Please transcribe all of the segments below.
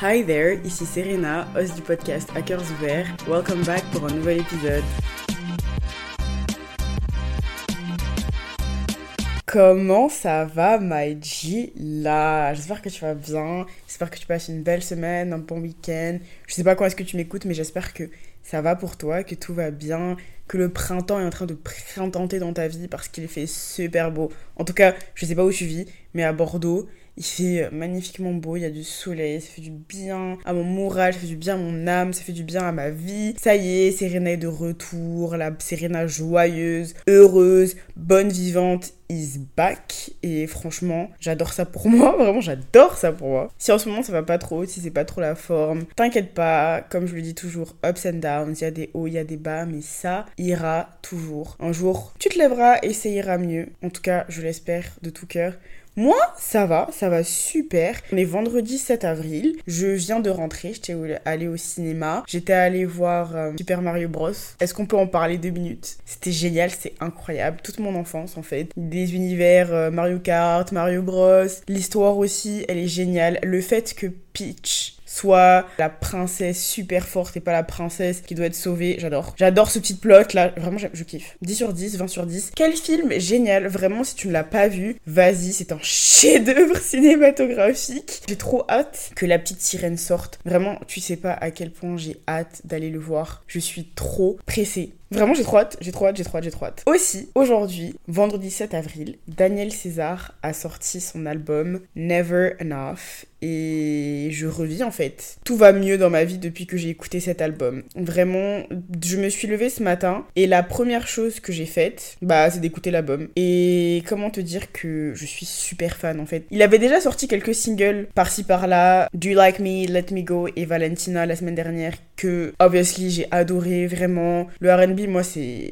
Hi there, ici Serena, host du podcast Hackers Ouverts. Welcome back pour un nouvel épisode. Comment ça va, my G? Là J'espère que tu vas bien. J'espère que tu passes une belle semaine, un bon week-end. Je sais pas quand est-ce que tu m'écoutes, mais j'espère que ça va pour toi, que tout va bien, que le printemps est en train de printemps dans ta vie parce qu'il fait super beau. En tout cas, je sais pas où tu vis, mais à Bordeaux, il fait magnifiquement beau, il y a du soleil, ça fait du bien à mon moral, ça fait du bien à mon âme, ça fait du bien à ma vie. Ça y est, Serena est de retour, la Serena joyeuse, heureuse, bonne vivante is back. Et franchement j'adore ça pour moi vraiment j'adore ça pour moi. Si en ce moment ça va pas trop si c'est pas trop la forme t'inquiète pas. Comme je le dis toujours ups and downs il y a des hauts il y a des bas mais ça ira toujours. Un jour tu te lèveras et ça ira mieux. En tout cas je l'espère de tout cœur moi, ça va, ça va super. On est vendredi 7 avril. Je viens de rentrer, j'étais allée au cinéma. J'étais allée voir euh, Super Mario Bros. Est-ce qu'on peut en parler deux minutes? C'était génial, c'est incroyable. Toute mon enfance, en fait. Des univers euh, Mario Kart, Mario Bros. L'histoire aussi, elle est géniale. Le fait que Peach soit la princesse super forte et pas la princesse qui doit être sauvée. J'adore. J'adore ce petit plot là. Vraiment, je kiffe. 10 sur 10, 20 sur 10. Quel film génial. Vraiment, si tu ne l'as pas vu, vas-y, c'est un chef-d'œuvre cinématographique. J'ai trop hâte que la petite sirène sorte. Vraiment, tu sais pas à quel point j'ai hâte d'aller le voir. Je suis trop pressée. Vraiment, j'ai trop hâte, j'ai trop hâte, j'ai trop hâte, j'ai trop hâte. Aussi, aujourd'hui, vendredi 7 avril, Daniel César a sorti son album Never Enough et je revis en fait. Tout va mieux dans ma vie depuis que j'ai écouté cet album. Vraiment, je me suis levée ce matin et la première chose que j'ai faite, bah, c'est d'écouter l'album. Et comment te dire que je suis super fan en fait. Il avait déjà sorti quelques singles par-ci par-là, Do You Like Me, Let Me Go et Valentina la semaine dernière que obviously j'ai adoré vraiment. Le R&B moi c'est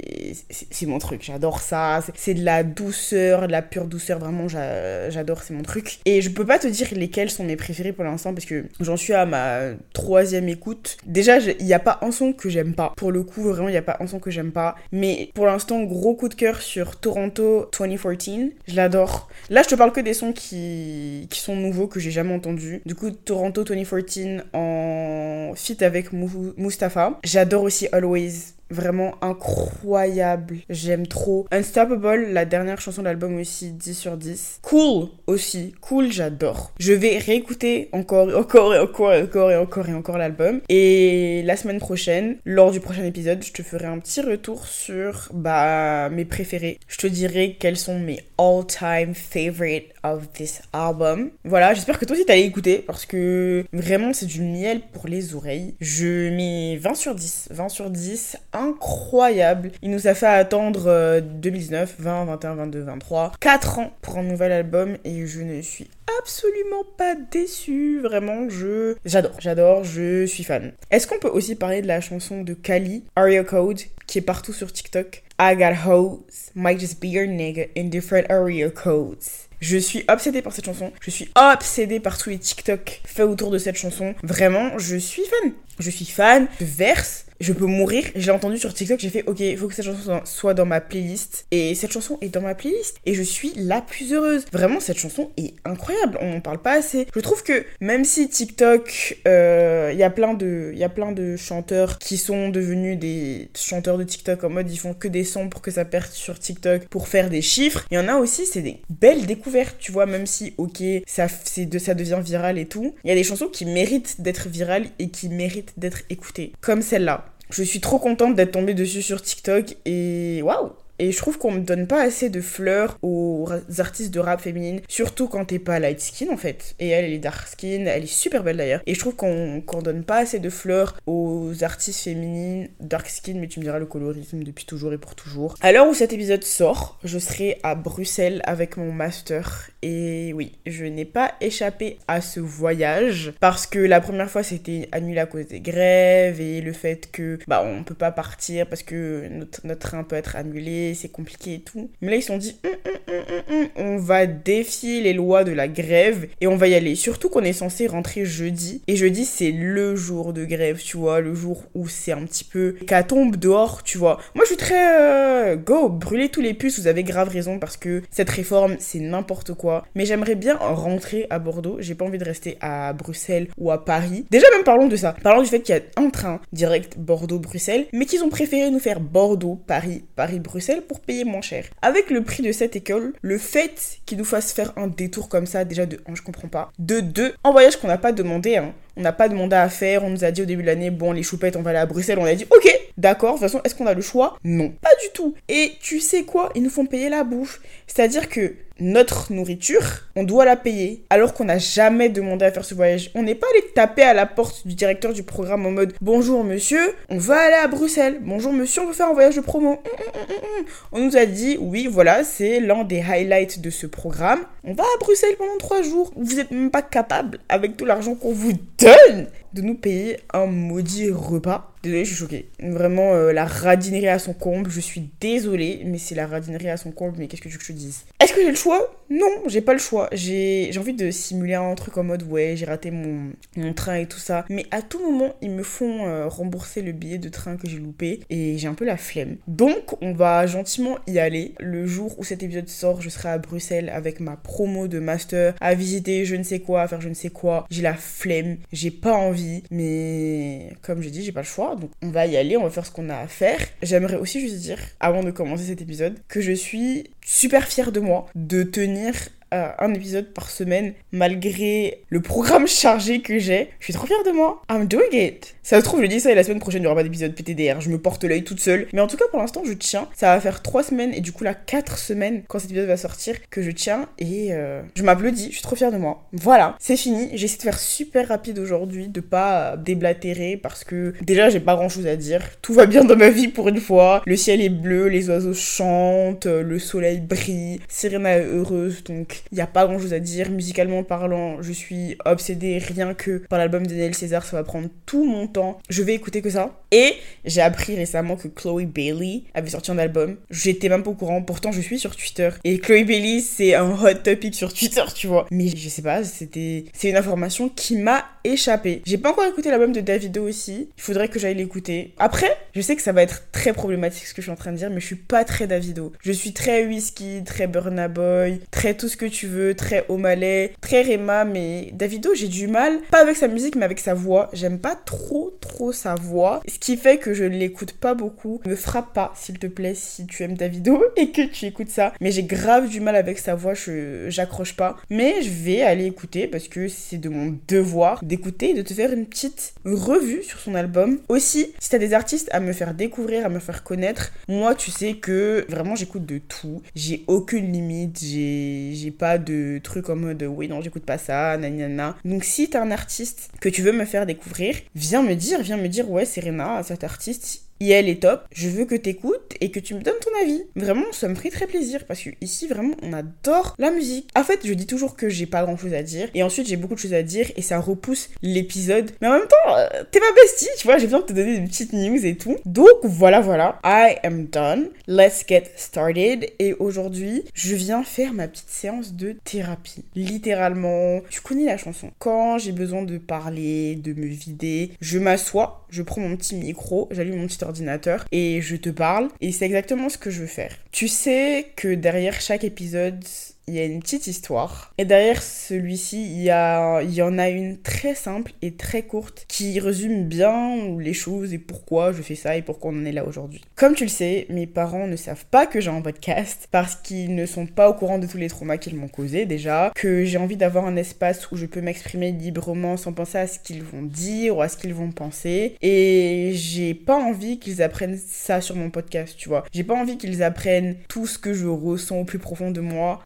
mon truc, j'adore ça, c'est de la douceur, de la pure douceur vraiment j'adore, c'est mon truc. Et je peux pas te dire lesquels sont mes préférés pour l'instant parce que j'en suis à ma troisième écoute. Déjà, il n'y a pas un son que j'aime pas. Pour le coup, vraiment, il n'y a pas un son que j'aime pas. Mais pour l'instant, gros coup de cœur sur Toronto 2014. Je l'adore. Là, je te parle que des sons qui, qui sont nouveaux, que j'ai jamais entendus. Du coup, Toronto 2014 en fit avec Mustafa. J'adore aussi Always vraiment incroyable. J'aime trop. Unstoppable, la dernière chanson de l'album aussi, 10 sur 10. Cool aussi. Cool, j'adore. Je vais réécouter encore encore et encore et encore et encore et encore l'album. Et la semaine prochaine, lors du prochain épisode, je te ferai un petit retour sur bah, mes préférés. Je te dirai quels sont mes all-time favorite of this album. Voilà, j'espère que toi aussi t'allais écouter parce que vraiment c'est du miel pour les oreilles. Je mets 20 sur 10. 20 sur 10 incroyable. Il nous a fait attendre 2019, 20, 21, 22, 23, 4 ans pour un nouvel album et je ne suis absolument pas déçue. Vraiment, je. J'adore, j'adore, je suis fan. Est-ce qu'on peut aussi parler de la chanson de Kali, Aria Code, qui est partout sur TikTok? I got hoes, might just be your nigga in different area codes. Je suis obsédée par cette chanson. Je suis obsédée par tous les TikTok faits autour de cette chanson. Vraiment, je suis fan. Je suis fan. Je verse je peux mourir. J'ai entendu sur TikTok, j'ai fait ok, il faut que cette chanson soit dans ma playlist. Et cette chanson est dans ma playlist. Et je suis la plus heureuse. Vraiment, cette chanson est incroyable. On n'en parle pas assez. Je trouve que même si TikTok, il euh, y a plein de, il y a plein de chanteurs qui sont devenus des chanteurs de TikTok en mode ils font que des sons pour que ça perde sur TikTok pour faire des chiffres. Il y en a aussi, c'est des belles découvertes, tu vois. Même si ok, ça, de, ça devient viral et tout. Il y a des chansons qui méritent d'être virales et qui méritent d'être écoutées, comme celle-là. Je suis trop contente d'être tombée dessus sur TikTok et waouh et je trouve qu'on me donne pas assez de fleurs aux artistes de rap féminine, surtout quand t'es pas light skin en fait. Et elle, elle est dark skin, elle est super belle d'ailleurs. Et je trouve qu'on donne pas assez de fleurs aux artistes féminines dark skin, mais tu me diras le colorisme depuis toujours et pour toujours. À l'heure où cet épisode sort, je serai à Bruxelles avec mon master. Et oui, je n'ai pas échappé à ce voyage parce que la première fois c'était annulé à cause des grèves et le fait que bah on peut pas partir parce que notre train peut être annulé c'est compliqué et tout. Mais là, ils se sont dit, hum, hum, hum, on va défier les lois de la grève et on va y aller. Surtout qu'on est censé rentrer jeudi. Et jeudi, c'est le jour de grève, tu vois, le jour où c'est un petit peu tombe dehors, tu vois. Moi, je suis très euh, go, brûlez tous les puces, vous avez grave raison parce que cette réforme, c'est n'importe quoi. Mais j'aimerais bien rentrer à Bordeaux. J'ai pas envie de rester à Bruxelles ou à Paris. Déjà, même parlons de ça. Parlons du fait qu'il y a un train direct Bordeaux-Bruxelles, mais qu'ils ont préféré nous faire Bordeaux-Paris, Paris-Bruxelles pour payer moins cher. Avec le prix de cette école, le fait qu'ils nous fassent faire un détour comme ça, déjà de 1, je comprends pas. De 2, en voyage qu'on n'a pas demandé, hein. On n'a pas demandé à faire, on nous a dit au début de l'année, bon, les choupettes, on va aller à Bruxelles. On a dit, ok, d'accord, de toute façon, est-ce qu'on a le choix? Non, pas du tout. Et tu sais quoi? Ils nous font payer la bouffe. C'est-à-dire que notre nourriture, on doit la payer, alors qu'on n'a jamais demandé à faire ce voyage. On n'est pas allé taper à la porte du directeur du programme en mode Bonjour monsieur, on va aller à Bruxelles. Bonjour monsieur, on veut faire un voyage de promo. Hum, hum, hum, on nous a dit Oui, voilà, c'est l'un des highlights de ce programme. On va à Bruxelles pendant trois jours. Vous n'êtes même pas capable, avec tout l'argent qu'on vous donne, turn de nous payer un maudit repas. Désolée, je suis choquée. Vraiment, euh, la radinerie à son comble. Je suis désolée, mais c'est la radinerie à son comble. Mais qu'est-ce que tu veux que je te dise? Est-ce que j'ai le choix? Non, j'ai pas le choix. J'ai envie de simuler un truc en mode ouais, j'ai raté mon, train et tout ça. Mais à tout moment, ils me font euh, rembourser le billet de train que j'ai loupé. Et j'ai un peu la flemme. Donc, on va gentiment y aller. Le jour où cet épisode sort, je serai à Bruxelles avec ma promo de master à visiter je ne sais quoi, à faire je ne sais quoi. J'ai la flemme. J'ai pas envie. Mais comme j'ai dit, j'ai pas le choix. Donc on va y aller, on va faire ce qu'on a à faire. J'aimerais aussi juste dire, avant de commencer cet épisode, que je suis super fière de moi de tenir un épisode par semaine malgré le programme chargé que j'ai. Je suis trop fière de moi. I'm doing it. Ça se trouve, je dis ça et la semaine prochaine, il n'y aura pas d'épisode PTDR. Je me porte l'œil toute seule. Mais en tout cas, pour l'instant, je tiens. Ça va faire 3 semaines et du coup, là, 4 semaines quand cet épisode va sortir que je tiens et euh, je m'applaudis. Je suis trop fière de moi. Voilà, c'est fini. J'ai essayé de faire super rapide aujourd'hui, de pas déblatérer parce que déjà, j'ai pas grand chose à dire. Tout va bien dans ma vie pour une fois. Le ciel est bleu, les oiseaux chantent, le soleil brille. Serena est heureuse, donc il n'y a pas grand chose à dire. Musicalement parlant, je suis obsédée rien que par l'album de César, ça va prendre tout mon temps. Je vais écouter que ça. Et j'ai appris récemment que Chloe Bailey avait sorti un album. J'étais même pas au courant, pourtant je suis sur Twitter. Et Chloe Bailey, c'est un hot topic sur Twitter, tu vois. Mais je sais pas, c'était. C'est une information qui m'a échappé. J'ai pas encore écouté l'album de Davido aussi. Il faudrait que j'aille l'écouter. Après, je sais que ça va être très problématique ce que je suis en train de dire, mais je suis pas très Davido. Je suis très whisky, très Burna Boy, très tout ce que tu veux, très O'Malley, très Rema, mais Davido, j'ai du mal, pas avec sa musique, mais avec sa voix. J'aime pas trop, trop sa voix. Ce qui fait que je l'écoute pas beaucoup. Me frappe pas, s'il te plaît, si tu aimes Davido et que tu écoutes ça. Mais j'ai grave du mal avec sa voix, je j'accroche pas. Mais je vais aller écouter parce que c'est de mon devoir d'écouter et de te faire une petite revue sur son album. Aussi, si t'as des artistes à me faire découvrir, à me faire connaître, moi, tu sais que vraiment j'écoute de tout. J'ai aucune limite, j'ai pas de trucs en mode oui, non, j'écoute pas ça, nanana. Donc, si t'es un artiste que tu veux me faire découvrir, viens me dire, viens me dire, ouais, Serena, cet artiste, et elle est top. Je veux que t'écoutes et que tu me donnes ton avis. Vraiment, ça me ferait très plaisir parce que ici, vraiment, on adore la musique. En fait, je dis toujours que j'ai pas grand chose à dire et ensuite j'ai beaucoup de choses à dire et ça repousse l'épisode. Mais en même temps, euh, t'es ma bestie, tu vois, j'ai besoin de te donner des petites news et tout. Donc voilà, voilà. I am done. Let's get started. Et aujourd'hui, je viens faire ma petite séance de thérapie. Littéralement, tu connais la chanson. Quand j'ai besoin de parler, de me vider, je m'assois, je prends mon petit micro, j'allume mon petit ordinateur et je te parle. Et c'est exactement ce que je veux faire. Tu sais que derrière chaque épisode, il y a une petite histoire. Et derrière celui-ci, il y, a, il y en a une très simple et très courte qui résume bien les choses et pourquoi je fais ça et pourquoi on en est là aujourd'hui. Comme tu le sais, mes parents ne savent pas que j'ai un podcast parce qu'ils ne sont pas au courant de tous les traumas qu'ils m'ont causés déjà, que j'ai envie d'avoir un espace où je peux m'exprimer librement sans penser à ce qu'ils vont dire ou à ce qu'ils vont penser. Et j'ai pas envie qu'ils apprennent ça sur mon podcast, tu vois. J'ai pas envie qu'ils apprennent tout ce que je ressens au plus profond de moi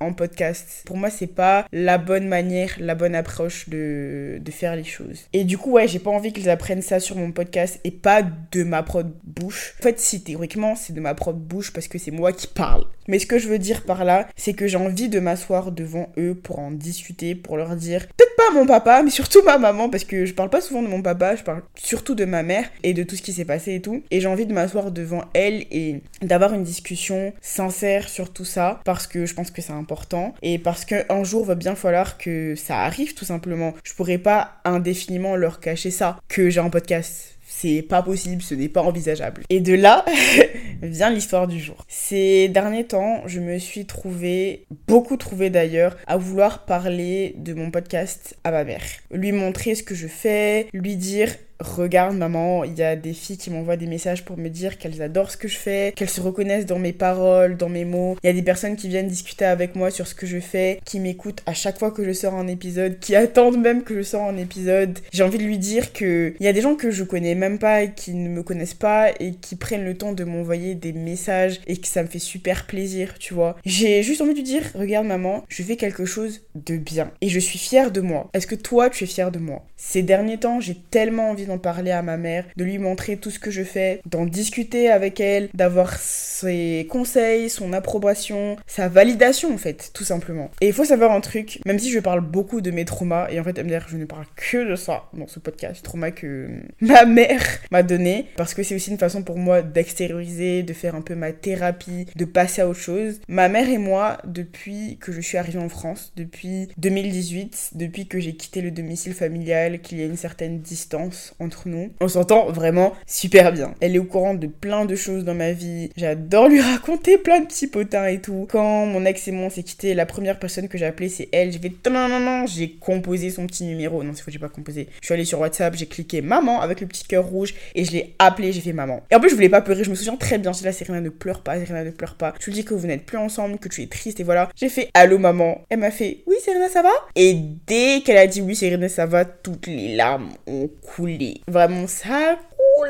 en podcast. Pour moi, c'est pas la bonne manière, la bonne approche de, de faire les choses. Et du coup, ouais, j'ai pas envie qu'ils apprennent ça sur mon podcast et pas de ma propre bouche. En fait, si théoriquement, c'est de ma propre bouche parce que c'est moi qui parle. Mais ce que je veux dire par là, c'est que j'ai envie de m'asseoir devant eux pour en discuter, pour leur dire, peut-être pas mon papa, mais surtout ma maman, parce que je parle pas souvent de mon papa, je parle surtout de ma mère et de tout ce qui s'est passé et tout. Et j'ai envie de m'asseoir devant elle et d'avoir une discussion sincère sur tout ça, parce que je pense que c'est important et parce qu'un jour va bien falloir que ça arrive tout simplement. Je pourrais pas indéfiniment leur cacher ça, que j'ai un podcast c'est pas possible, ce n'est pas envisageable. Et de là vient l'histoire du jour. Ces derniers temps, je me suis trouvée, beaucoup trouvée d'ailleurs, à vouloir parler de mon podcast à ma mère. Lui montrer ce que je fais, lui dire regarde maman, il y a des filles qui m'envoient des messages pour me dire qu'elles adorent ce que je fais, qu'elles se reconnaissent dans mes paroles, dans mes mots. Il y a des personnes qui viennent discuter avec moi sur ce que je fais, qui m'écoutent à chaque fois que je sors un épisode, qui attendent même que je sors un épisode. J'ai envie de lui dire que il y a des gens que je connais même pas et qui ne me connaissent pas et qui prennent le temps de m'envoyer des messages et que ça me fait super plaisir, tu vois. J'ai juste envie de dire regarde maman, je fais quelque chose de bien et je suis fière de moi. Est-ce que toi tu es fière de moi? Ces derniers temps, j'ai tellement envie d'en parler à ma mère, de lui montrer tout ce que je fais, d'en discuter avec elle, d'avoir ses conseils, son approbation, sa validation en fait, tout simplement. Et il faut savoir un truc, même si je parle beaucoup de mes traumas, et en fait MDR je ne parle que de ça dans ce podcast, trauma que ma mère m'a donné, parce que c'est aussi une façon pour moi d'extérioriser, de faire un peu ma thérapie, de passer à autre chose. Ma mère et moi, depuis que je suis arrivée en France, depuis 2018, depuis que j'ai quitté le domicile familial, qu'il y a une certaine distance entre nous, on s'entend vraiment super bien. Elle est au courant de plein de choses dans ma vie. J'adore lui raconter plein de petits potins et tout. Quand mon ex et moi s'est quitté, la première personne que j'ai appelée c'est elle. Je vais non non non, j'ai composé son petit numéro. Non, c'est faux, j'ai pas composé. Je suis allée sur WhatsApp, j'ai cliqué maman avec le petit cœur rouge et je l'ai appelée, j'ai fait maman. Et en plus, je voulais pas pleurer, je me souviens très bien. J'ai là, Serena ne pleure pas, Serena ne pleure pas. Je lui dis que vous n'êtes plus ensemble, que tu es triste et voilà. J'ai fait allô maman. Elle m'a fait oui Serena ça va? Et dès qu'elle a dit oui Serena ça va, toutes les larmes ont coulé. Vraiment ça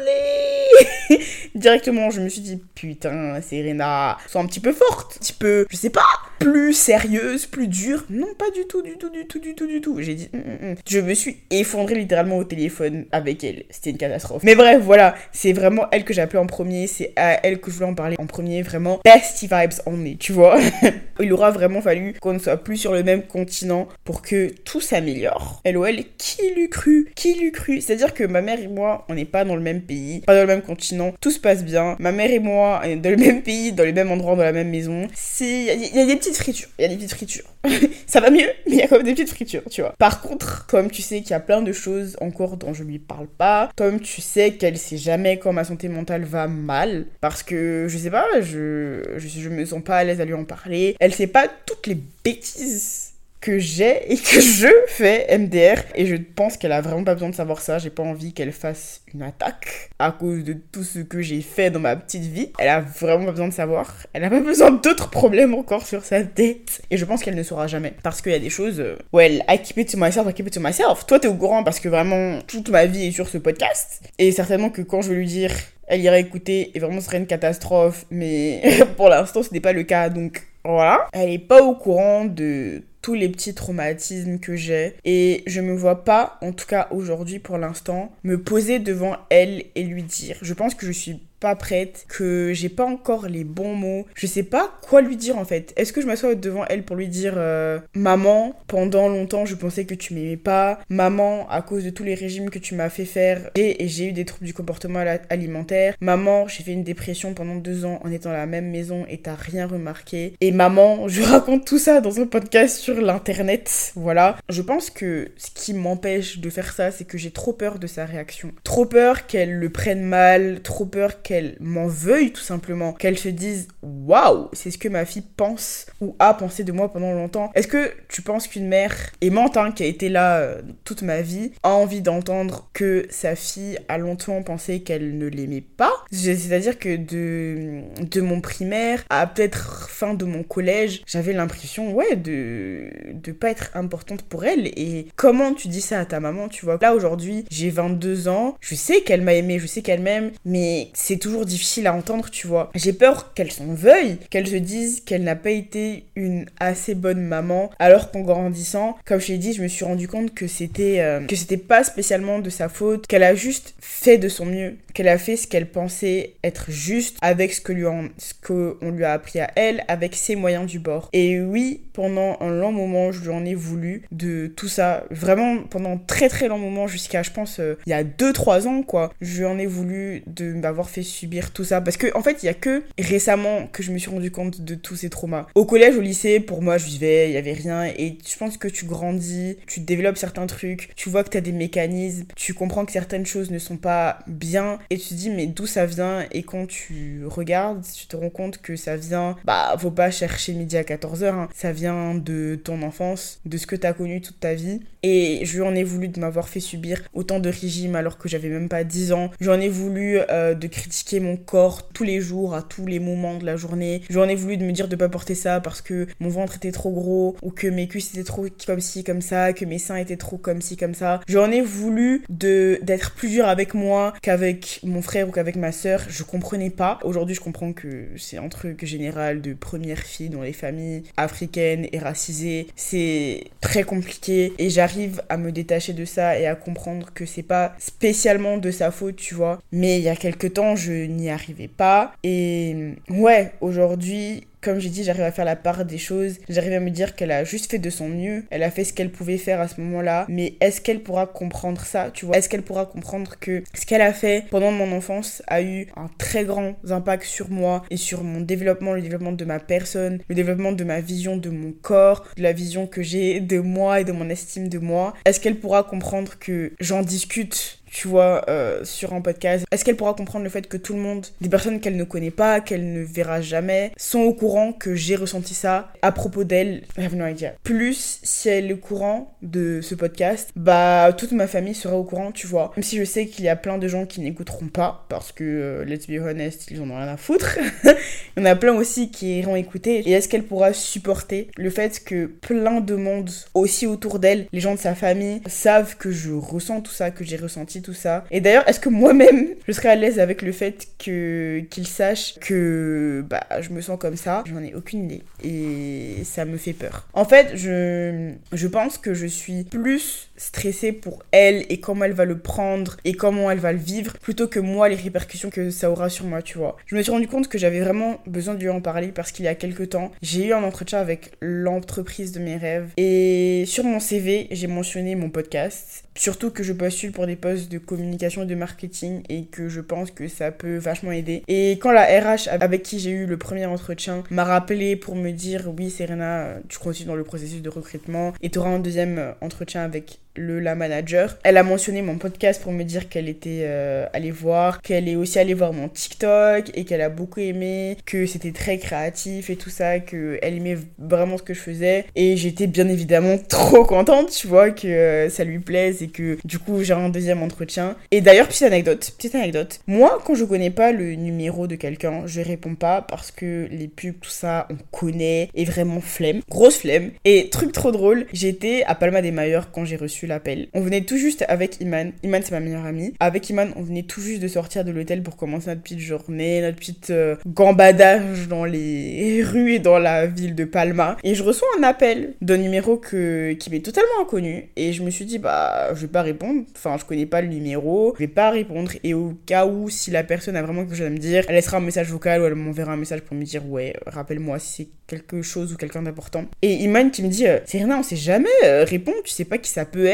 Directement, je me suis dit, putain, Serena, sois un petit peu forte, un petit peu, je sais pas, plus sérieuse, plus dure. Non, pas du tout, du tout, du tout, du tout, du tout. J'ai dit, mm, mm, mm. je me suis effondrée littéralement au téléphone avec elle. C'était une catastrophe. Mais bref, voilà, c'est vraiment elle que j'ai appelée en premier, c'est à elle que je voulais en parler en premier, vraiment. Bestie vibes only, tu vois. Il aura vraiment fallu qu'on ne soit plus sur le même continent pour que tout s'améliore. LOL, qui l'eût cru? Qui l'eût cru? C'est-à-dire que ma mère et moi, on n'est pas dans le même pays, pas dans le même continent, tout se passe bien. Ma mère et moi, on est dans le même pays, dans le même endroit, dans la même maison. Il y, a des petites fritures, il y a des petites fritures. ça va mieux, mais il y a quand même des petites fritures, tu vois. Par contre, comme tu sais qu'il y a plein de choses encore dont je lui parle pas, comme tu sais qu'elle sait jamais quand ma santé mentale va mal, parce que je sais pas, je, je, je me sens pas à l'aise à lui en parler. Elle sait pas toutes les bêtises que j'ai et que je fais MDR. Et je pense qu'elle a vraiment pas besoin de savoir ça. J'ai pas envie qu'elle fasse une attaque à cause de tout ce que j'ai fait dans ma petite vie. Elle a vraiment pas besoin de savoir. Elle a pas besoin d'autres problèmes encore sur sa tête. Et je pense qu'elle ne saura jamais. Parce qu'il y a des choses, euh, well, I keep it to myself, I keep it to myself. Toi, t'es au courant parce que vraiment, toute ma vie est sur ce podcast. Et certainement que quand je vais lui dire, elle ira écouter et vraiment ce serait une catastrophe. Mais pour l'instant, ce n'est pas le cas. Donc voilà. Elle est pas au courant de tous les petits traumatismes que j'ai et je me vois pas, en tout cas aujourd'hui pour l'instant, me poser devant elle et lui dire. Je pense que je suis pas prête, que j'ai pas encore les bons mots. Je sais pas quoi lui dire en fait. Est-ce que je m'assois devant elle pour lui dire euh, Maman, pendant longtemps je pensais que tu m'aimais pas. Maman, à cause de tous les régimes que tu m'as fait faire, et, j'ai eu des troubles du comportement alimentaire. Maman, j'ai fait une dépression pendant deux ans en étant à la même maison et t'as rien remarqué. Et maman, je raconte tout ça dans un podcast l'internet. Voilà. Je pense que ce qui m'empêche de faire ça, c'est que j'ai trop peur de sa réaction. Trop peur qu'elle le prenne mal, trop peur qu'elle m'en veuille tout simplement, qu'elle se dise waouh, c'est ce que ma fille pense ou a pensé de moi pendant longtemps. Est-ce que tu penses qu'une mère aimante hein, qui a été là euh, toute ma vie a envie d'entendre que sa fille a longtemps pensé qu'elle ne l'aimait pas? C'est-à-dire que de, de mon primaire à peut-être fin de mon collège, j'avais l'impression ouais de de pas être importante pour elle et comment tu dis ça à ta maman, tu vois? Là aujourd'hui, j'ai 22 ans, je sais qu'elle m'a aimé, je sais qu'elle m'aime, mais c'est toujours difficile à entendre, tu vois. J'ai peur qu'elle s'en veuille, qu'elle se dise qu'elle n'a pas été une assez bonne maman, alors qu'en grandissant, comme je l'ai dit, je me suis rendu compte que c'était euh, que c'était pas spécialement de sa faute, qu'elle a juste fait de son mieux, qu'elle a fait ce qu'elle pensait être juste avec ce que lui ce qu'on lui a appris à elle, avec ses moyens du bord. Et oui, pendant un long moment, je lui en ai voulu de tout ça, vraiment pendant très très long moment jusqu'à je pense euh, il y a 2 3 ans quoi. Je lui en ai voulu de m'avoir fait subir tout ça parce que en fait, il y a que récemment que je me suis rendu compte de tous ces traumas. Au collège, au lycée, pour moi, je vivais, il y avait rien et je pense que tu grandis, tu développes certains trucs, tu vois que tu as des mécanismes, tu comprends que certaines choses ne sont pas bien et tu te dis mais d'où ça vient? Et quand tu regardes, tu te rends compte que ça vient bah faut pas chercher midi à 14h, hein. ça vient de ton enfance, de ce que tu as connu toute ta vie et je lui en ai voulu de m'avoir fait subir autant de régimes alors que j'avais même pas 10 ans. J'en ai voulu euh, de critiquer mon corps tous les jours, à tous les moments de la journée. J'en ai voulu de me dire de pas porter ça parce que mon ventre était trop gros ou que mes cuisses étaient trop comme ci, comme ça, que mes seins étaient trop comme ci, comme ça. J'en ai voulu d'être plus dur avec moi qu'avec mon frère ou qu'avec ma soeur. Je comprenais pas. Aujourd'hui, je comprends que c'est un truc général de première fille dans les familles africaines et racisées. C'est très compliqué et j'arrive arrive à me détacher de ça et à comprendre que c'est pas spécialement de sa faute, tu vois. Mais il y a quelques temps, je n'y arrivais pas. Et ouais, aujourd'hui, comme j'ai dit, j'arrive à faire la part des choses. J'arrive à me dire qu'elle a juste fait de son mieux. Elle a fait ce qu'elle pouvait faire à ce moment-là. Mais est-ce qu'elle pourra comprendre ça, tu vois? Est-ce qu'elle pourra comprendre que ce qu'elle a fait pendant mon enfance a eu un très grand impact sur moi et sur mon développement, le développement de ma personne, le développement de ma vision de mon corps, de la vision que j'ai de moi et de mon estime de moi? Est-ce qu'elle pourra comprendre que j'en discute tu vois, euh, sur un podcast Est-ce qu'elle pourra comprendre le fait que tout le monde, des personnes qu'elle ne connaît pas, qu'elle ne verra jamais, sont au courant que j'ai ressenti ça à propos d'elle? I have no. Plus, si elle est au courant de ce podcast, bah, toute ma famille sera au courant, tu vois. Même si je sais qu'il y a plein de gens qui n'écouteront pas, parce que, euh, let's be honest, ils en ont rien à foutre. Il y en a plein aussi qui iront écouter. Et est-ce qu'elle pourra supporter le fait que plein de monde, aussi autour d'elle, les gens de sa famille, savent que je ressens tout ça, que j'ai ressenti tout ça. Et d'ailleurs, est-ce que moi-même, je serais à l'aise avec le fait que qu'ils sachent que bah, je me sens comme ça? J'en ai aucune idée. Et ça me fait peur. En fait, je, pense que je suis plus stressée pour elle et comment elle va le prendre et comment elle va le vivre plutôt que moi les répercussions que ça aura sur moi, tu vois. Je me suis rendu compte que j'avais vraiment besoin de lui en parler parce qu'il y a quelques temps, j'ai eu un entretien avec l'entreprise de mes rêves et sur mon CV, j'ai mentionné mon podcast Surtout que je postule pour des postes de communication et de marketing et que je pense que ça peut vachement aider. Et quand la RH avec qui j'ai eu le premier entretien m'a rappelé pour me dire oui Serena, tu continues dans le processus de recrutement et tu auras un deuxième entretien avec le la manager. Elle a mentionné mon podcast pour me dire qu'elle était euh, allée voir, qu'elle est aussi allée voir mon TikTok et qu'elle a beaucoup aimé, que c'était très créatif et tout ça, que elle aimait vraiment ce que je faisais et j'étais bien évidemment trop contente, tu vois, que euh, ça lui plaise et que du coup j'ai un deuxième entretien. Et d'ailleurs petite anecdote, petite anecdote. Moi quand je connais pas le numéro de quelqu'un, je réponds pas parce que les pubs tout ça on connaît et vraiment flemme, grosse flemme. Et truc trop drôle, j'étais à Palma des Mailleurs quand j'ai reçu l'appel. On venait tout juste avec Iman. Iman, c'est ma meilleure amie. Avec Iman, on venait tout juste de sortir de l'hôtel pour commencer notre petite journée, notre petite euh, gambadage dans les rues et dans la ville de Palma. Et je reçois un appel d'un numéro qui m'est totalement inconnu. Et je me suis dit, bah, je vais pas répondre. Enfin, je connais pas le numéro. Je vais pas répondre. Et au cas où, si la personne a vraiment quelque chose à me dire, elle laissera un message vocal ou elle m'enverra un message pour me dire, ouais, rappelle-moi si c'est quelque chose ou quelqu'un d'important. Et Iman qui me dit, euh, c'est rien, on sait jamais, euh, tu sais pas qui ça peut être,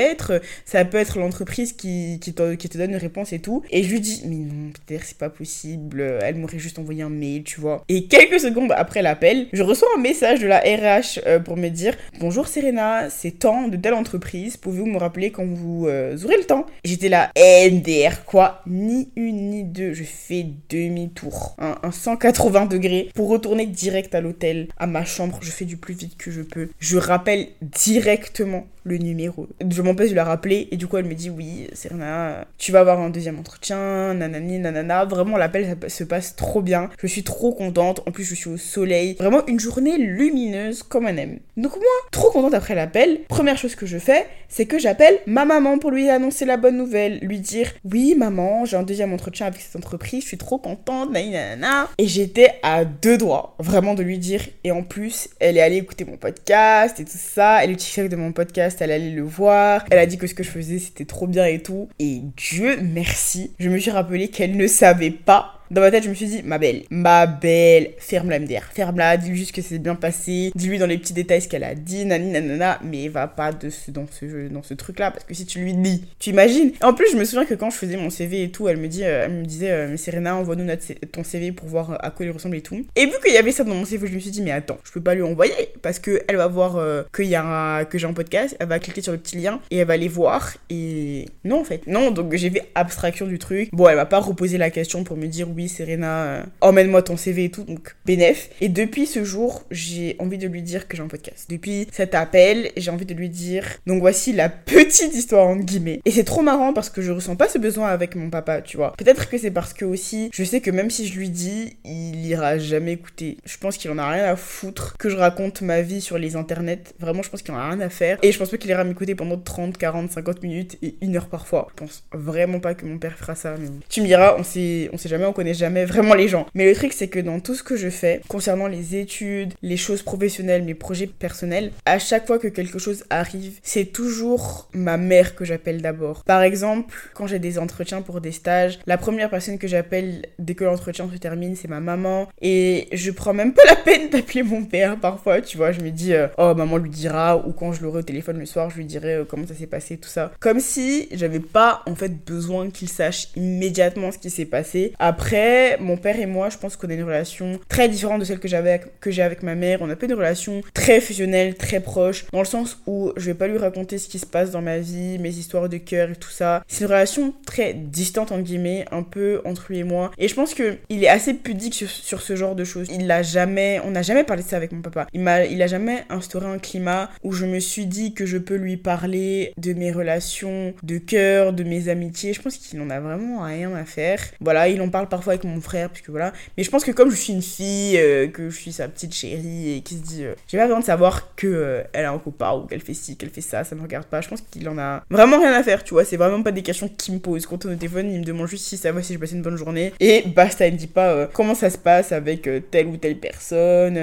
ça peut être l'entreprise qui, qui, te, donne une réponse et tout. Et je lui dis, mais non, peut-être c'est pas possible, elle m'aurait juste envoyé un mail, tu vois. Et quelques secondes après l'appel, je reçois un message de la RH euh, pour me dire, bonjour Serena, c'est temps de telle entreprise, pouvez-vous me rappeler quand vous aurez le temps? J'étais là, MDR quoi, ni une ni deux, je fais demi-tour, un, un 180 degrés pour retourner direct à l'hôtel, à ma chambre, je fais du plus vite que je peux. Je rappelle directement le numéro. Je m'empêche de la rappeler et du coup elle me dit oui, Serena, tu vas avoir un deuxième entretien, nanani, nanana. Vraiment l'appel se passe trop bien. Je suis trop contente. En plus je suis au soleil. Vraiment une journée lumineuse comme un aime. Donc moi, trop contente après l'appel. Première chose que je fais, c'est que j'appelle ma maman pour lui annoncer la bonne nouvelle, lui dire oui maman, j'ai un deuxième entretien avec cette entreprise, je suis trop contente, nanana. Et j'étais à deux doigts vraiment de lui dire et en plus elle est allée écouter mon podcast et tout ça, elle est de mon elle allait le voir, elle a dit que ce que je faisais c'était trop bien et tout. Et Dieu merci, je me suis rappelé qu'elle ne savait pas dans ma tête, je me suis dit, ma belle, ma belle, ferme-la MDR, ferme-la, dis-lui juste que c'est bien passé, dis-lui dans les petits détails ce qu'elle a dit, nani nanana, mais va pas de ce, dans ce jeu, dans ce truc-là, parce que si tu lui dis, tu imagines. En plus, je me souviens que quand je faisais mon CV et tout, elle me dit, euh, elle me disait, euh, mais Serena, envoie-nous ton CV pour voir euh, à quoi il ressemble et tout. Et vu qu'il y avait ça dans mon CV, je me suis dit, mais attends, je peux pas lui envoyer, parce que elle va voir qu'il y a que j'ai un podcast, elle va cliquer sur le petit lien et elle va aller voir, et non en fait, non, donc j'ai fait abstraction du truc. Bon, elle va pas reposer la question pour me dire oui, Serena, euh, emmène-moi ton CV et tout, donc bénef. Et depuis ce jour, j'ai envie de lui dire que j'ai un podcast. Depuis cet appel, j'ai envie de lui dire, donc voici la petite histoire entre guillemets. Et c'est trop marrant parce que je ressens pas ce besoin avec mon papa, tu vois. Peut-être que c'est parce que aussi, je sais que même si je lui dis, il ira jamais écouter. Je pense qu'il en a rien à foutre que je raconte ma vie sur les internets. Vraiment, je pense qu'il en a rien à faire. Et je pense pas qu'il ira m'écouter pendant 30, 40, 50 minutes et une heure parfois. Je pense vraiment pas que mon père fera ça. Tu me diras, on sait, on sait jamais, on connaît jamais vraiment les gens. Mais le truc, c'est que dans tout ce que je fais, concernant les études, les choses professionnelles, mes projets personnels, à chaque fois que quelque chose arrive, c'est toujours ma mère que j'appelle d'abord. Par exemple, quand j'ai des entretiens pour des stages, la première personne que j'appelle dès que l'entretien se termine, c'est ma maman. Et je prends même pas la peine d'appeler mon père parfois, tu vois. Je me dis, euh, oh, maman lui dira, ou quand je l'aurai au téléphone le soir, je lui dirai euh, comment ça s'est passé, tout ça. Comme si j'avais pas, en fait, besoin qu'il sache immédiatement ce qui s'est passé. Après, mon père et moi, je pense qu'on a une relation très différente de celle que j'avais que j'ai avec ma mère. On a pas une relation très fusionnelle, très proche, dans le sens où je vais pas lui raconter ce qui se passe dans ma vie, mes histoires de cœur et tout ça. C'est une relation très distante entre guillemets, un peu entre lui et moi. Et je pense que il est assez pudique sur, ce genre de choses. Il l'a jamais, on n'a jamais parlé de ça avec mon papa. Il m'a, il a jamais instauré un climat où je me suis dit que je peux lui parler de mes relations de cœur, de mes amitiés. Je pense qu'il en a vraiment rien à faire. Voilà, il en parle parfois avec mon frère, puisque voilà. Mais je pense que comme je suis une fille, euh, que je suis sa petite chérie et qui se dit, euh, j'ai pas besoin de savoir que euh, elle a un copain ou qu'elle fait ci, qu'elle fait ça, ça me regarde pas. Je pense qu'il en a vraiment rien à faire, tu vois. C'est vraiment pas des questions qu'il me pose. Quand on est au téléphone, il me demande juste si ça va, si j'ai passé une bonne journée. Et basta, il me dit pas comment ça se passe avec telle ou telle personne.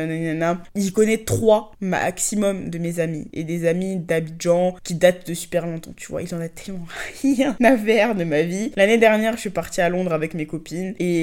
Il connaît trois maximum de mes amis et des amis d'Abidjan qui datent de super longtemps, tu vois. Il en a tellement rien à faire de ma vie. L'année dernière, je suis partie à Londres avec mes copines et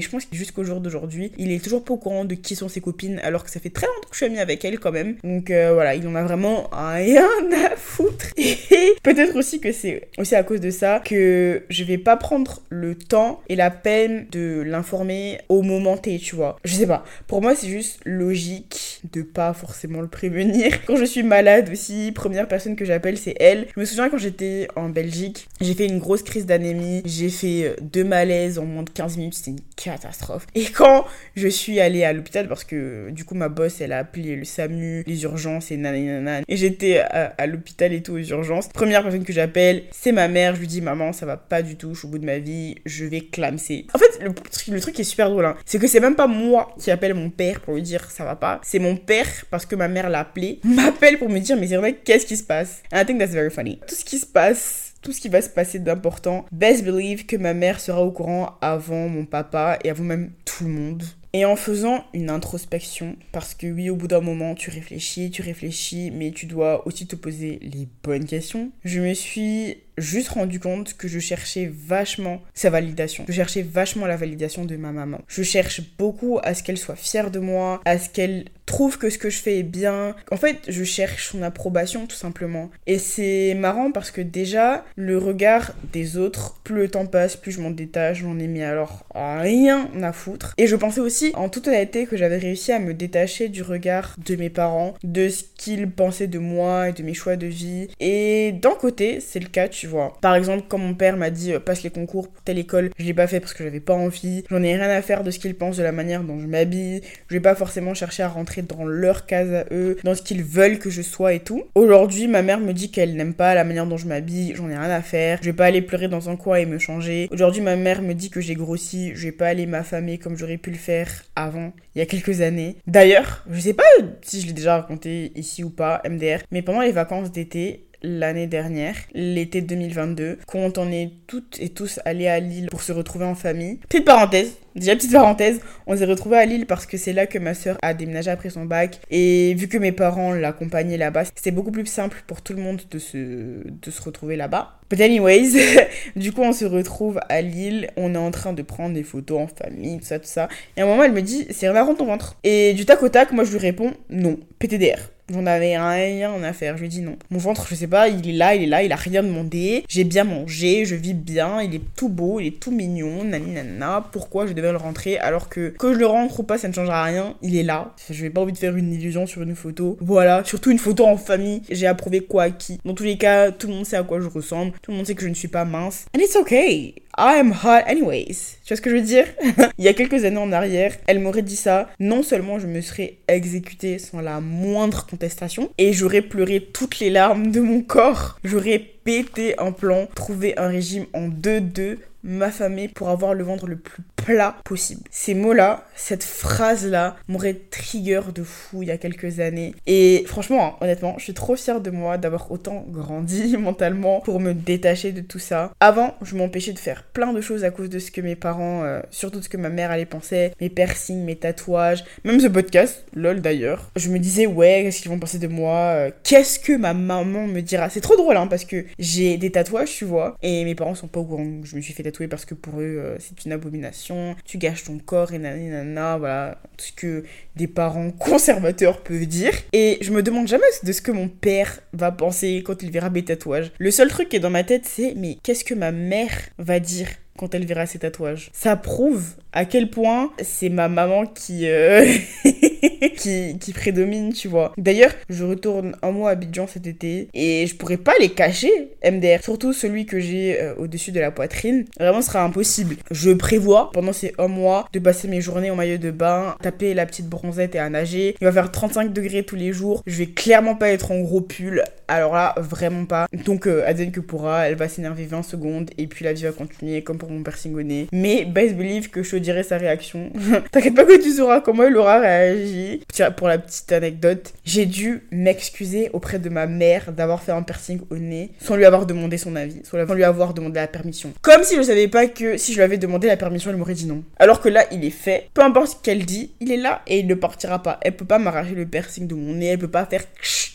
je pense que jusqu'au jour d'aujourd'hui, il est toujours pas au courant de qui sont ses copines, alors que ça fait très longtemps que je suis amie avec elle quand même. Donc euh, voilà, il en a vraiment rien à foutre. Et peut-être aussi que c'est aussi à cause de ça que je vais pas prendre le temps et la peine de l'informer au moment T, tu vois. Je sais pas. Pour moi, c'est juste logique de pas forcément le prévenir. Quand je suis malade aussi, première personne que j'appelle, c'est elle. Je me souviens quand j'étais en Belgique, j'ai fait une grosse crise d'anémie, j'ai fait deux malaises en moins de 15 minutes, c'était une catastrophe. Et quand je suis allée à l'hôpital, parce que du coup ma boss elle a appelé le SAMU, les urgences et nanana, et j'étais à, l'hôpital et tout aux urgences, première personne que j'appelle, c'est ma mère, je lui dis maman ça va pas du tout, je suis au bout de ma vie, je vais clamser. En fait le, le truc qui est super drôle, hein, c'est que c'est même pas moi qui appelle mon père pour lui dire ça va pas, c'est mon père parce que ma mère l'a appelé, m'appelle pour me dire mais c'est vrai qu'est-ce qui se passe? And I think that's very funny. Tout ce qui se passe tout ce qui va se passer d'important. Best believe que ma mère sera au courant avant mon papa et avant même tout le monde. Et en faisant une introspection, parce que oui, au bout d'un moment, tu réfléchis, tu réfléchis, mais tu dois aussi te poser les bonnes questions, je me suis juste rendu compte que je cherchais vachement sa validation. Je cherchais vachement la validation de ma maman. Je cherche beaucoup à ce qu'elle soit fière de moi, à ce qu'elle trouve que ce que je fais est bien. En fait, je cherche son approbation tout simplement. Et c'est marrant parce que déjà, le regard des autres, plus le temps passe, plus je m'en détache, j'en ai mis alors rien à foutre. Et je pensais aussi en toute honnêteté, que j'avais réussi à me détacher du regard de mes parents, de ce qu'ils pensaient de moi et de mes choix de vie. Et d'un côté, c'est le cas, tu vois. Par exemple, quand mon père m'a dit euh, passe les concours pour telle école, je l'ai pas fait parce que j'avais pas envie. J'en ai rien à faire de ce qu'ils pensent de la manière dont je m'habille. Je vais pas forcément chercher à rentrer dans leur case à eux, dans ce qu'ils veulent que je sois et tout. Aujourd'hui, ma mère me dit qu'elle n'aime pas la manière dont je m'habille, j'en ai rien à faire. Je vais pas aller pleurer dans un coin et me changer. Aujourd'hui, ma mère me dit que j'ai grossi, je vais pas aller m'affamer comme j'aurais pu le faire avant, il y a quelques années. D'ailleurs, je sais pas si je l'ai déjà raconté ici ou pas, MDR, mais pendant les vacances d'été, l'année dernière, l'été 2022, quand on est toutes et tous allés à Lille pour se retrouver en famille. Petite parenthèse, déjà petite parenthèse, on s'est retrouvés à Lille parce que c'est là que ma soeur a déménagé après son bac et vu que mes parents l'accompagnaient là-bas, c'était beaucoup plus simple pour tout le monde de se, de se retrouver là-bas. But anyways, du coup on se retrouve à Lille, on est en train de prendre des photos en famille, tout ça, tout ça. Et à un moment elle me dit, c'est marrant ton ventre. Et du tac au tac, moi je lui réponds, non, PTDR. J'en avais rien à faire. Je lui ai dit non. Mon ventre, je sais pas, il est là, il est là, il a rien demandé. J'ai bien mangé, je vis bien, il est tout beau, il est tout mignon, nani nana. Pourquoi je devais le rentrer alors que que je le rentre ou pas, ça ne changera rien. Il est là. Je n'ai pas envie de faire une illusion sur une photo. Voilà, surtout une photo en famille. J'ai approuvé quoi à qui. Dans tous les cas, tout le monde sait à quoi je ressemble. Tout le monde sait que je ne suis pas mince. And it's okay. I am hot anyways. Tu vois ce que je veux dire? Il y a quelques années en arrière, elle m'aurait dit ça. Non seulement je me serais exécutée sans la moindre contestation, et j'aurais pleuré toutes les larmes de mon corps. J'aurais pété un plan, trouvé un régime en 2-2 m'affamer pour avoir le ventre le plus plat possible. Ces mots-là, cette phrase-là, m'aurait trigger de fou il y a quelques années. Et franchement, hein, honnêtement, je suis trop fière de moi d'avoir autant grandi mentalement pour me détacher de tout ça. Avant, je m'empêchais de faire plein de choses à cause de ce que mes parents, euh, surtout de ce que ma mère allait penser, mes piercings, mes tatouages, même ce podcast, lol d'ailleurs. Je me disais, ouais, qu'est-ce qu'ils vont penser de moi euh, Qu'est-ce que ma maman me dira? C'est trop drôle, hein, parce que j'ai des tatouages, tu vois, et mes parents sont pas au courant je me suis fait tatouer parce que pour eux, euh, c'est une abomination. Tu gâches ton corps et nanana, voilà. Tout ce que des parents conservateurs peuvent dire. Et je me demande jamais de ce que mon père va penser quand il verra mes tatouages. Le seul truc qui est dans ma tête, c'est mais qu'est-ce que ma mère va dire quand elle verra ses tatouages. Ça prouve à quel point c'est ma maman qui, euh, qui, qui prédomine, tu vois. D'ailleurs, je retourne un mois à Abidjan cet été et je pourrais pas les cacher, MDR. Surtout celui que j'ai euh, au-dessus de la poitrine. Vraiment, ce sera impossible. Je prévois pendant ces un mois de passer mes journées en maillot de bain, taper la petite bronzette et à nager. Il va faire 35 degrés tous les jours. Je vais clairement pas être en gros pull. Alors là, vraiment pas. Donc, euh, que pourra, elle va s'énerver 20 secondes et puis la vie va continuer comme pour mon piercing au nez. Mais best believe que je dirai sa réaction. T'inquiète pas que tu sauras comment il aura réagi. Pour la petite anecdote, j'ai dû m'excuser auprès de ma mère d'avoir fait un piercing au nez sans lui avoir demandé son avis, sans lui avoir demandé la permission. Comme si je savais pas que si je lui avais demandé la permission, elle m'aurait dit non. Alors que là, il est fait. Peu importe ce qu'elle dit, il est là et il ne partira pas. Elle peut pas m'arracher le piercing de mon nez, elle peut pas faire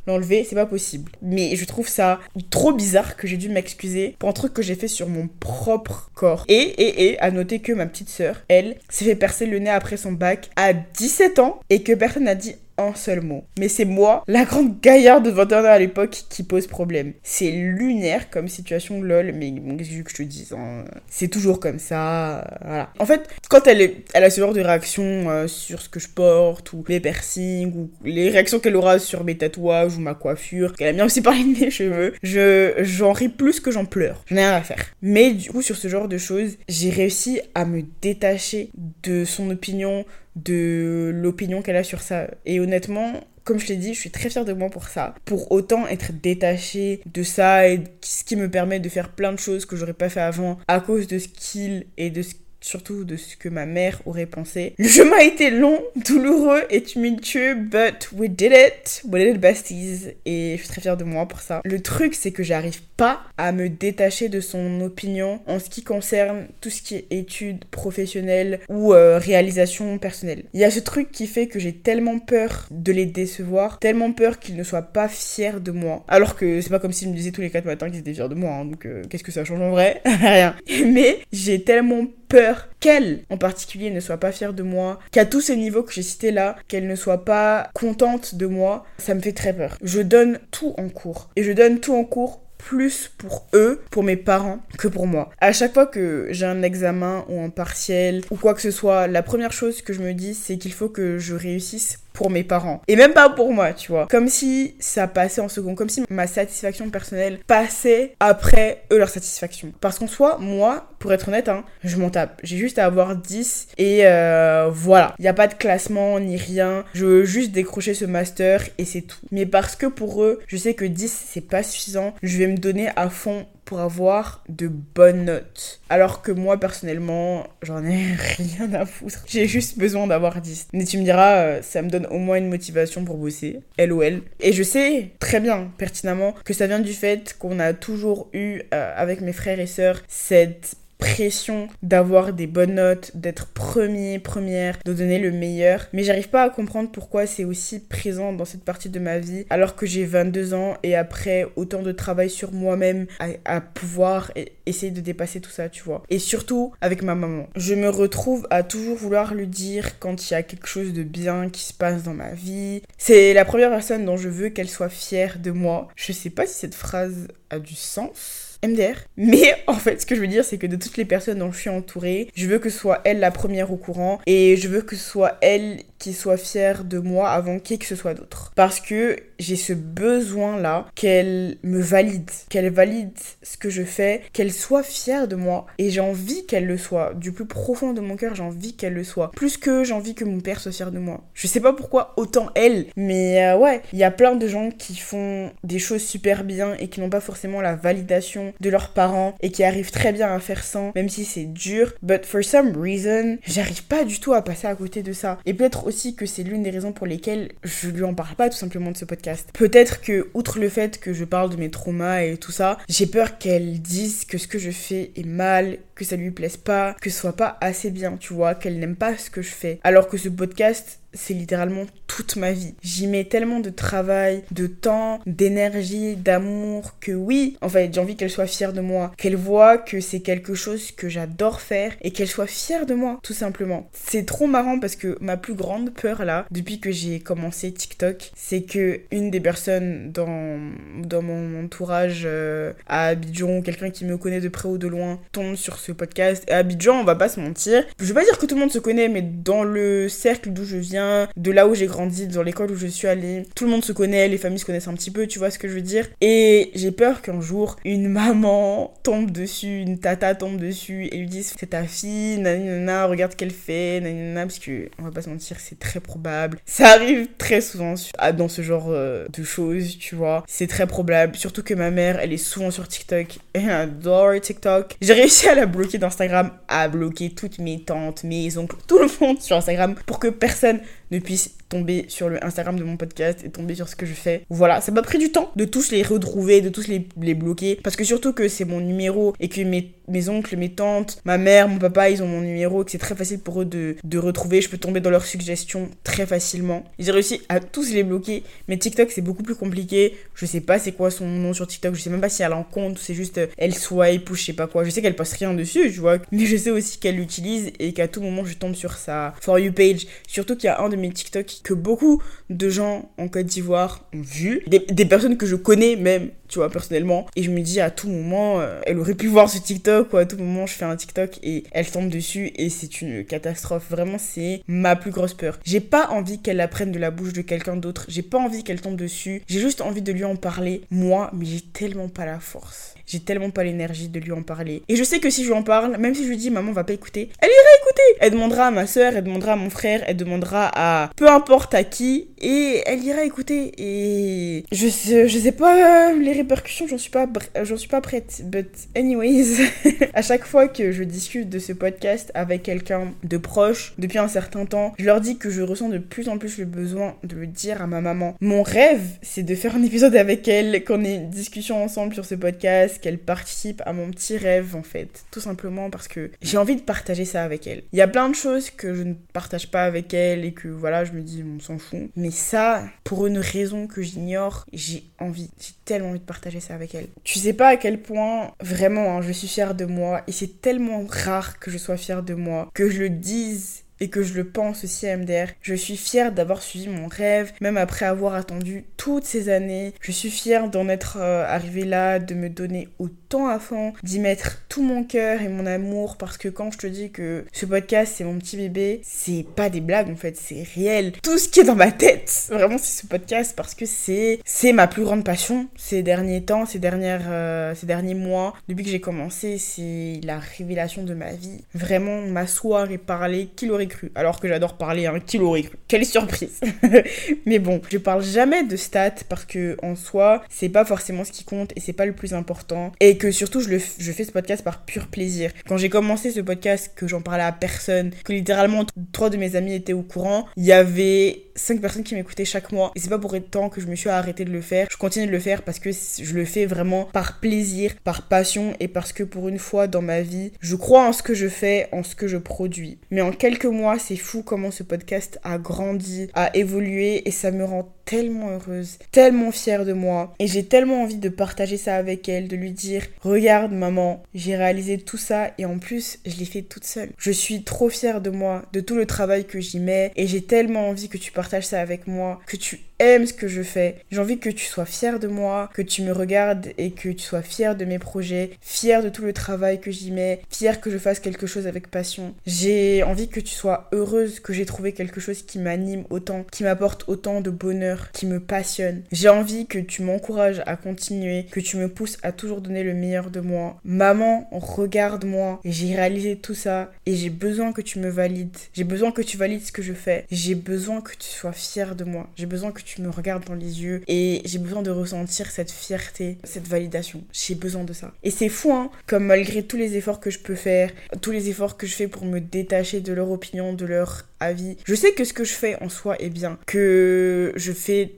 l'enlever, c'est pas possible. Mais je trouve ça trop bizarre que j'ai dû m'excuser pour un truc que j'ai fait sur mon propre corps. Et, et, et, à noter que ma petite sœur, elle, s'est fait percer le nez après son bac à 17 ans et que personne n'a dit un seul mot. Mais c'est moi, la grande gaillarde de 21 ans à l'époque, qui pose problème. C'est lunaire comme situation, lol, mais bon, qu'est-ce que je te dis hein. C'est toujours comme ça, voilà. En fait, quand elle, est, a ce genre de réaction euh, sur ce que je porte, ou les piercings, ou les réactions qu'elle aura sur mes tatouages ou ma coiffure, qu'elle a bien aussi parlé de mes cheveux, je, j'en ris plus que j'en pleure. J'en ai rien à faire. Mais du coup, sur ce genre de choses, j'ai réussi à me détacher de son opinion, de l'opinion qu'elle a sur ça. Et honnêtement, comme je l'ai dit, je suis très fière de moi pour ça. Pour autant être détachée de ça et ce qui me permet de faire plein de choses que j'aurais pas fait avant à cause de ce qu'il et de ce surtout de ce que ma mère aurait pensé. Le chemin a été long, douloureux et tumultueux, but we did it. We did it besties. Et je suis très fière de moi pour ça. Le truc, c'est que j'arrive pas à me détacher de son opinion en ce qui concerne tout ce qui est études professionnelles ou euh, réalisation personnelle. Il y a ce truc qui fait que j'ai tellement peur de les décevoir, tellement peur qu'ils ne soient pas fiers de moi. Alors que c'est pas comme s'ils me disaient tous les 4 matins qu'ils étaient fiers de moi, hein. donc euh, qu'est-ce que ça change en vrai? Rien. Mais j'ai tellement peur qu'elle en particulier ne soit pas fière de moi, qu'à tous ces niveaux que j'ai cités là, qu'elle ne soit pas contente de moi, ça me fait très peur. Je donne tout en cours. Et je donne tout en cours plus pour eux, pour mes parents, que pour moi. À chaque fois que j'ai un examen ou un partiel ou quoi que ce soit, la première chose que je me dis, c'est qu'il faut que je réussisse mes parents. Et même pas pour moi, tu vois. Comme si ça passait en second. Comme si ma satisfaction personnelle passait après eux leur satisfaction. Parce qu'en soi, moi, pour être honnête, hein, je m'en tape. J'ai juste à avoir 10 et euh, voilà. Il n'y a pas de classement ni rien. Je veux juste décrocher ce master et c'est tout. Mais parce que pour eux, je sais que 10 c'est pas suffisant, je vais me donner à fond pour avoir de bonnes notes. Alors que moi, personnellement, j'en ai rien à foutre. J'ai juste besoin d'avoir 10. Mais tu me diras, euh, ça me donne au moins une motivation pour bosser. LOL. Et je sais très bien, pertinemment, que ça vient du fait qu'on a toujours eu, euh, avec mes frères et sœurs, cette pression d'avoir des bonnes notes, d'être premier, première, de donner le meilleur. Mais j'arrive pas à comprendre pourquoi c'est aussi présent dans cette partie de ma vie alors que j'ai 22 ans et après autant de travail sur moi-même à, pouvoir essayer de dépasser tout ça, tu vois. Et surtout avec ma maman. Je me retrouve à toujours vouloir lui dire quand il y a quelque chose de bien qui se passe dans ma vie. C'est la première personne dont je veux qu'elle soit fière de moi. Je sais pas si cette phrase a du sens MDR. Mais en fait, ce que je veux dire, c'est que de toutes les personnes dont je suis entourée, je veux que soit elle la première au courant et je veux que soit elle qui soit fière de moi avant qui que ce soit d'autre. Parce que j'ai ce besoin-là qu'elle me valide, qu'elle valide ce que je fais, qu'elle soit fière de moi. Et j'ai envie qu'elle le soit. Du plus profond de mon cœur, j'ai envie qu'elle le soit. Plus que j'ai envie que mon père soit fier de moi. Je sais pas pourquoi autant elle, mais euh, ouais, il y a plein de gens qui font des choses super bien et qui n'ont pas forcément la validation de leurs parents et qui arrivent très bien à faire sans, même si c'est dur. But for some reason, j'arrive pas du tout à passer à côté de ça. Et peut-être aussi que c'est l'une des raisons pour lesquelles je lui en parle pas tout simplement de ce podcast. Peut-être que, outre le fait que je parle de mes traumas et tout ça, j'ai peur qu'elle dise que ce que je fais est mal, que ça lui plaise pas, que ce soit pas assez bien, tu vois, qu'elle n'aime pas ce que je fais. Alors que ce podcast, c'est littéralement toute ma vie. J'y mets tellement de travail, de temps, d'énergie, d'amour que oui, en fait, j'ai envie qu'elle soit fière de moi, qu'elle voit que c'est quelque chose que j'adore faire et qu'elle soit fière de moi, tout simplement. C'est trop marrant parce que ma plus grande peur là, depuis que j'ai commencé TikTok, c'est que une des personnes dans, dans mon entourage euh, à Abidjan, quelqu'un qui me connaît de près ou de loin, tombe sur ce podcast. Et Abidjan, on va pas se mentir. Je veux pas dire que tout le monde se connaît, mais dans le cercle d'où je viens, de là où j'ai grandi, dans l'école où je suis allée. Tout le monde se connaît, les familles se connaissent un petit peu, tu vois ce que je veux dire. Et j'ai peur qu'un jour, une maman tombe dessus, une tata tombe dessus et lui dise c'est ta fille, nanana, regarde ce qu'elle fait, nanana, parce que on va pas se mentir, c'est très probable. Ça arrive très souvent dans ce genre euh, de choses, tu vois. C'est très probable, surtout que ma mère, elle est souvent sur TikTok. Elle adore TikTok. J'ai réussi à la bloquer d'Instagram, à bloquer toutes mes tantes, mes oncles, tout le monde sur Instagram pour que personne ne puisse tomber sur le Instagram de mon podcast et tomber sur ce que je fais. Voilà, ça m'a pris du temps de tous les retrouver, de tous les, les bloquer. Parce que surtout que c'est mon numéro et que mes, mes oncles, mes tantes, ma mère, mon papa, ils ont mon numéro, que c'est très facile pour eux de, de retrouver. Je peux tomber dans leurs suggestions très facilement. J'ai réussi à tous les bloquer. Mais TikTok, c'est beaucoup plus compliqué. Je sais pas c'est quoi son nom sur TikTok. Je sais même pas si elle en compte c'est juste euh, elle swipe ou je sais pas quoi. Je sais qu'elle poste rien dessus, tu vois. Mais je sais aussi qu'elle l'utilise et qu'à tout moment, je tombe sur sa For You page. Surtout qu'il y a un de mes TikTok que beaucoup de gens en Côte d'Ivoire ont vu, des, personnes que je connais même, tu vois, personnellement, et je me dis à tout moment, euh, elle aurait pu voir ce TikTok, ou à tout moment je fais un TikTok et elle tombe dessus et c'est une catastrophe. Vraiment, c'est ma plus grosse peur. J'ai pas envie qu'elle apprenne de la bouche de quelqu'un d'autre, j'ai pas envie qu'elle tombe dessus, j'ai juste envie de lui en parler, moi, mais j'ai tellement pas la force. J'ai tellement pas l'énergie de lui en parler. Et je sais que si je lui en parle, même si je lui dis maman va pas écouter, elle ira écouter. Elle demandera à ma soeur, elle demandera à mon frère, elle demandera à peu importe à qui et elle ira écouter. Et je sais, pas les répercussions, j'en suis pas, suis pas prête. But anyways, à chaque fois que je discute de ce podcast avec quelqu'un de proche depuis un certain temps, je leur dis que je ressens de plus en plus le besoin de le dire à ma maman. Mon rêve, c'est de faire un épisode avec elle, qu'on ait une discussion ensemble sur ce podcast qu'elle participe à mon petit rêve en fait. Tout simplement parce que j'ai envie de partager ça avec elle. Il y a plein de choses que je ne partage pas avec elle et que voilà, je me dis on s'en fout. Mais ça, pour une raison que j'ignore, j'ai envie, j'ai tellement envie de partager ça avec elle. Tu sais pas à quel point vraiment hein, je suis fière de moi et c'est tellement rare que je sois fière de moi, que je le dise et que je le pense aussi à MDR. Je suis fière d'avoir suivi mon rêve, même après avoir attendu toutes ces années. Je suis fière d'en être euh, arrivée là, de me donner autant à fond, d'y mettre tout mon cœur et mon amour parce que quand je te dis que ce podcast c'est mon petit bébé, c'est pas des blagues en fait, c'est réel. Tout ce qui est dans ma tête, vraiment c'est ce podcast parce que c'est c'est ma plus grande passion ces derniers temps, ces dernières euh, ces derniers mois, depuis que j'ai commencé, c'est la révélation de ma vie. Vraiment m'asseoir et parler, qui l'aurait cru? Alors que j'adore parler, hein, qui l'aurait cru? Quelle surprise Mais bon, je parle jamais de stats parce que en soi, c'est pas forcément ce qui compte et c'est pas le plus important. Que surtout, je, le, je fais ce podcast par pur plaisir. Quand j'ai commencé ce podcast, que j'en parlais à personne, que littéralement trois de mes amis étaient au courant, il y avait cinq personnes qui m'écoutaient chaque mois. Et c'est pas pour autant que je me suis arrêté de le faire. Je continue de le faire parce que je le fais vraiment par plaisir, par passion et parce que pour une fois dans ma vie, je crois en ce que je fais, en ce que je produis. Mais en quelques mois, c'est fou comment ce podcast a grandi, a évolué et ça me rend tellement heureuse, tellement fière de moi. Et j'ai tellement envie de partager ça avec elle, de lui dire Regarde, maman, j'ai réalisé tout ça et en plus, je l'ai fait toute seule. Je suis trop fière de moi, de tout le travail que j'y mets et j'ai tellement envie que tu partages ça avec moi, que tu aimes ce que je fais. J'ai envie que tu sois fière de moi, que tu me regardes et que tu sois fière de mes projets, fière de tout le travail que j'y mets, fière que je fasse quelque chose avec passion. J'ai envie que tu sois heureuse que j'ai trouvé quelque chose qui m'anime autant, qui m'apporte autant de bonheur qui me passionne. J'ai envie que tu m'encourages à continuer, que tu me pousses à toujours donner le meilleur de moi. Maman, regarde-moi. J'ai réalisé tout ça et j'ai besoin que tu me valides. J'ai besoin que tu valides ce que je fais. J'ai besoin que tu sois fière de moi. J'ai besoin que me regardes dans les yeux et j'ai besoin de ressentir cette fierté, cette validation. J'ai besoin de ça. Et c'est fou, hein, comme malgré tous les efforts que je peux faire, tous les efforts que je fais pour me détacher de leur opinion, de leur avis, je sais que ce que je fais en soi est bien, que je fais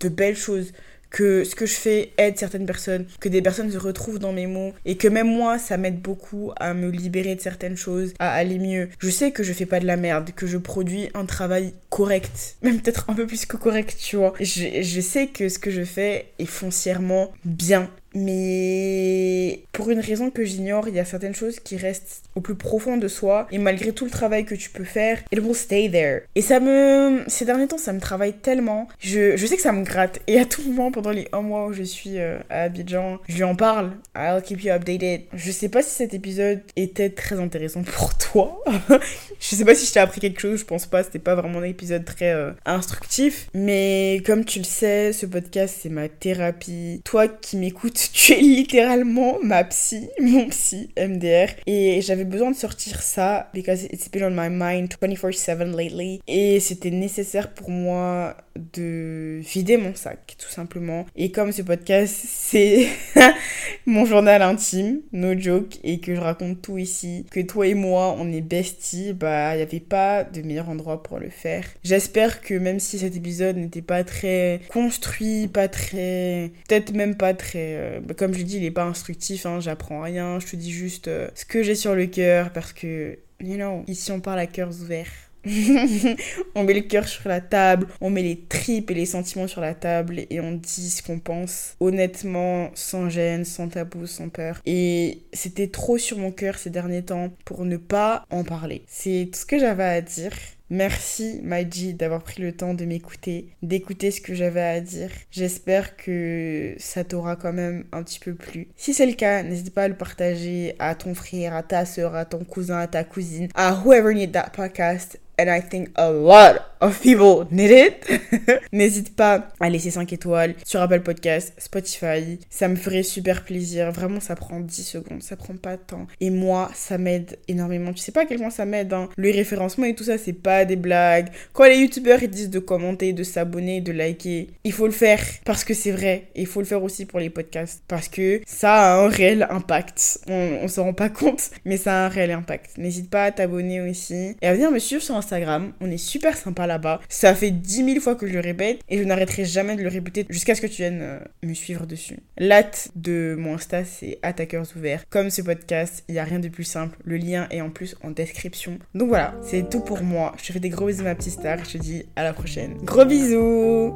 de belles choses, que ce que je fais aide certaines personnes, que des personnes se retrouvent dans mes mots et que même moi ça m'aide beaucoup à me libérer de certaines choses, à aller mieux. Je sais que je fais pas de la merde, que je produis un travail correct, même peut-être un peu plus que correct, tu vois. Je, je sais que ce que je fais est foncièrement bien mais pour une raison que j'ignore, il y a certaines choses qui restent au plus profond de soi. Et malgré tout le travail que tu peux faire, it will stay there. Et ça me. Ces derniers temps, ça me travaille tellement. Je, je sais que ça me gratte. Et à tout moment, pendant les un mois où je suis euh, à Abidjan, je lui en parle. I'll keep you updated. Je sais pas si cet épisode était très intéressant pour toi. je sais pas si je t'ai appris quelque chose. Je pense pas. C'était pas vraiment un épisode très euh, instructif. Mais comme tu le sais, ce podcast, c'est ma thérapie. Toi qui m'écoutes, tu es littéralement ma psy, mon psy, MDR. Et j'avais besoin de sortir ça because it's been on my mind 24/7 lately. Et c'était nécessaire pour moi de vider mon sac, tout simplement. Et comme ce podcast, c'est mon journal intime, no joke, et que je raconte tout ici, que toi et moi, on est besties, bah, il n'y avait pas de meilleur endroit pour le faire. J'espère que même si cet épisode n'était pas très construit, pas très... peut-être même pas très... Euh, bah, comme je dis, il n'est pas instructif, hein, j'apprends rien, je te dis juste euh, ce que j'ai sur le cœur, parce que, you know, ici on parle à cœurs ouverts. on met le cœur sur la table, on met les tripes et les sentiments sur la table et on dit ce qu'on pense honnêtement, sans gêne, sans tabou, sans peur. Et c'était trop sur mon cœur ces derniers temps pour ne pas en parler. C'est tout ce que j'avais à dire. Merci Maji d'avoir pris le temps de m'écouter, d'écouter ce que j'avais à dire. J'espère que ça t'aura quand même un petit peu plu. Si c'est le cas, n'hésite pas à le partager à ton frère, à ta soeur, à ton cousin, à ta cousine, à whoever need that podcast and I think a lot of people need it. N'hésite pas à laisser 5 étoiles sur Apple Podcast, Spotify. Ça me ferait super plaisir. Vraiment, ça prend 10 secondes. Ça prend pas de temps. Et moi, ça m'aide énormément. Tu sais pas à quel point ça m'aide. Hein. Le référencement et tout ça, c'est pas des blagues. Quand les youtubeurs disent de commenter, de s'abonner, de liker, il faut le faire parce que c'est vrai. Et il faut le faire aussi pour les podcasts parce que ça a un réel impact. On, on s'en rend pas compte, mais ça a un réel impact. N'hésite pas à t'abonner aussi et à venir me suivre sur Instagram On est super sympa là-bas. Ça fait 10 000 fois que je le répète et je n'arrêterai jamais de le répéter jusqu'à ce que tu viennes euh, me suivre dessus. L'hâte de mon Insta, c'est attaqueurs ouverts. Comme ce podcast, il n'y a rien de plus simple. Le lien est en plus en description. Donc voilà, c'est tout pour moi. Je te fais des gros bisous ma petite star. Je te dis à la prochaine. Gros bisous